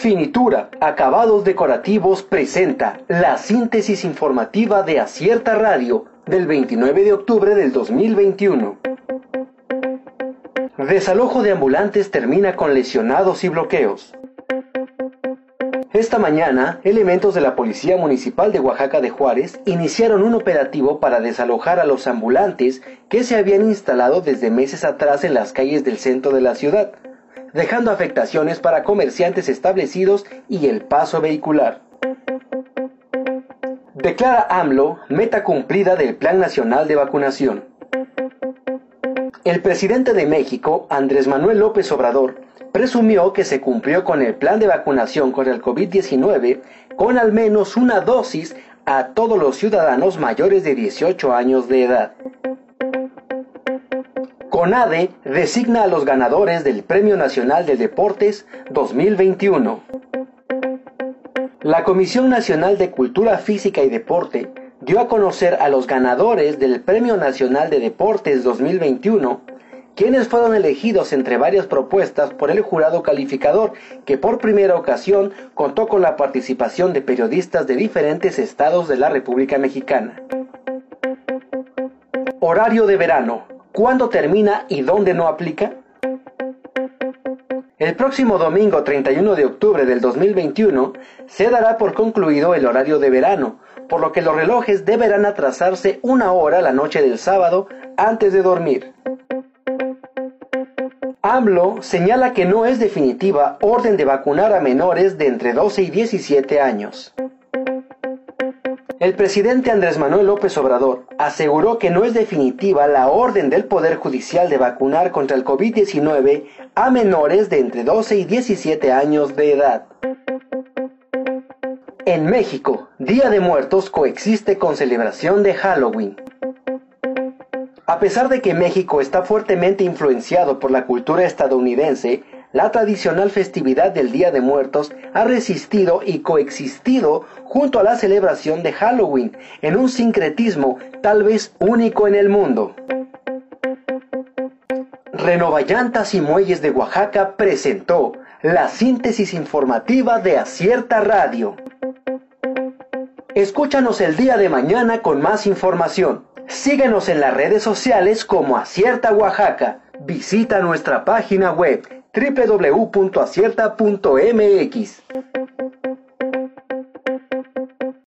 Finitura, acabados decorativos presenta la síntesis informativa de Acierta Radio del 29 de octubre del 2021. Desalojo de ambulantes termina con lesionados y bloqueos. Esta mañana, elementos de la Policía Municipal de Oaxaca de Juárez iniciaron un operativo para desalojar a los ambulantes que se habían instalado desde meses atrás en las calles del centro de la ciudad, dejando afectaciones para comerciantes establecidos y el paso vehicular. Declara AMLO meta cumplida del Plan Nacional de Vacunación. El presidente de México, Andrés Manuel López Obrador, presumió que se cumplió con el plan de vacunación contra el COVID-19 con al menos una dosis a todos los ciudadanos mayores de 18 años de edad. CONADE designa a los ganadores del Premio Nacional de Deportes 2021. La Comisión Nacional de Cultura Física y Deporte dio a conocer a los ganadores del Premio Nacional de Deportes 2021 quienes fueron elegidos entre varias propuestas por el jurado calificador, que por primera ocasión contó con la participación de periodistas de diferentes estados de la República Mexicana. Horario de verano. ¿Cuándo termina y dónde no aplica? El próximo domingo 31 de octubre del 2021 se dará por concluido el horario de verano, por lo que los relojes deberán atrasarse una hora la noche del sábado antes de dormir. AMLO señala que no es definitiva orden de vacunar a menores de entre 12 y 17 años. El presidente Andrés Manuel López Obrador aseguró que no es definitiva la orden del Poder Judicial de vacunar contra el COVID-19 a menores de entre 12 y 17 años de edad. En México, Día de Muertos coexiste con celebración de Halloween. A pesar de que México está fuertemente influenciado por la cultura estadounidense, la tradicional festividad del Día de Muertos ha resistido y coexistido junto a la celebración de Halloween en un sincretismo tal vez único en el mundo. Renovallantas y Muelles de Oaxaca presentó la síntesis informativa de Acierta Radio. Escúchanos el día de mañana con más información. Síguenos en las redes sociales como Acierta Oaxaca. Visita nuestra página web www.acierta.mx.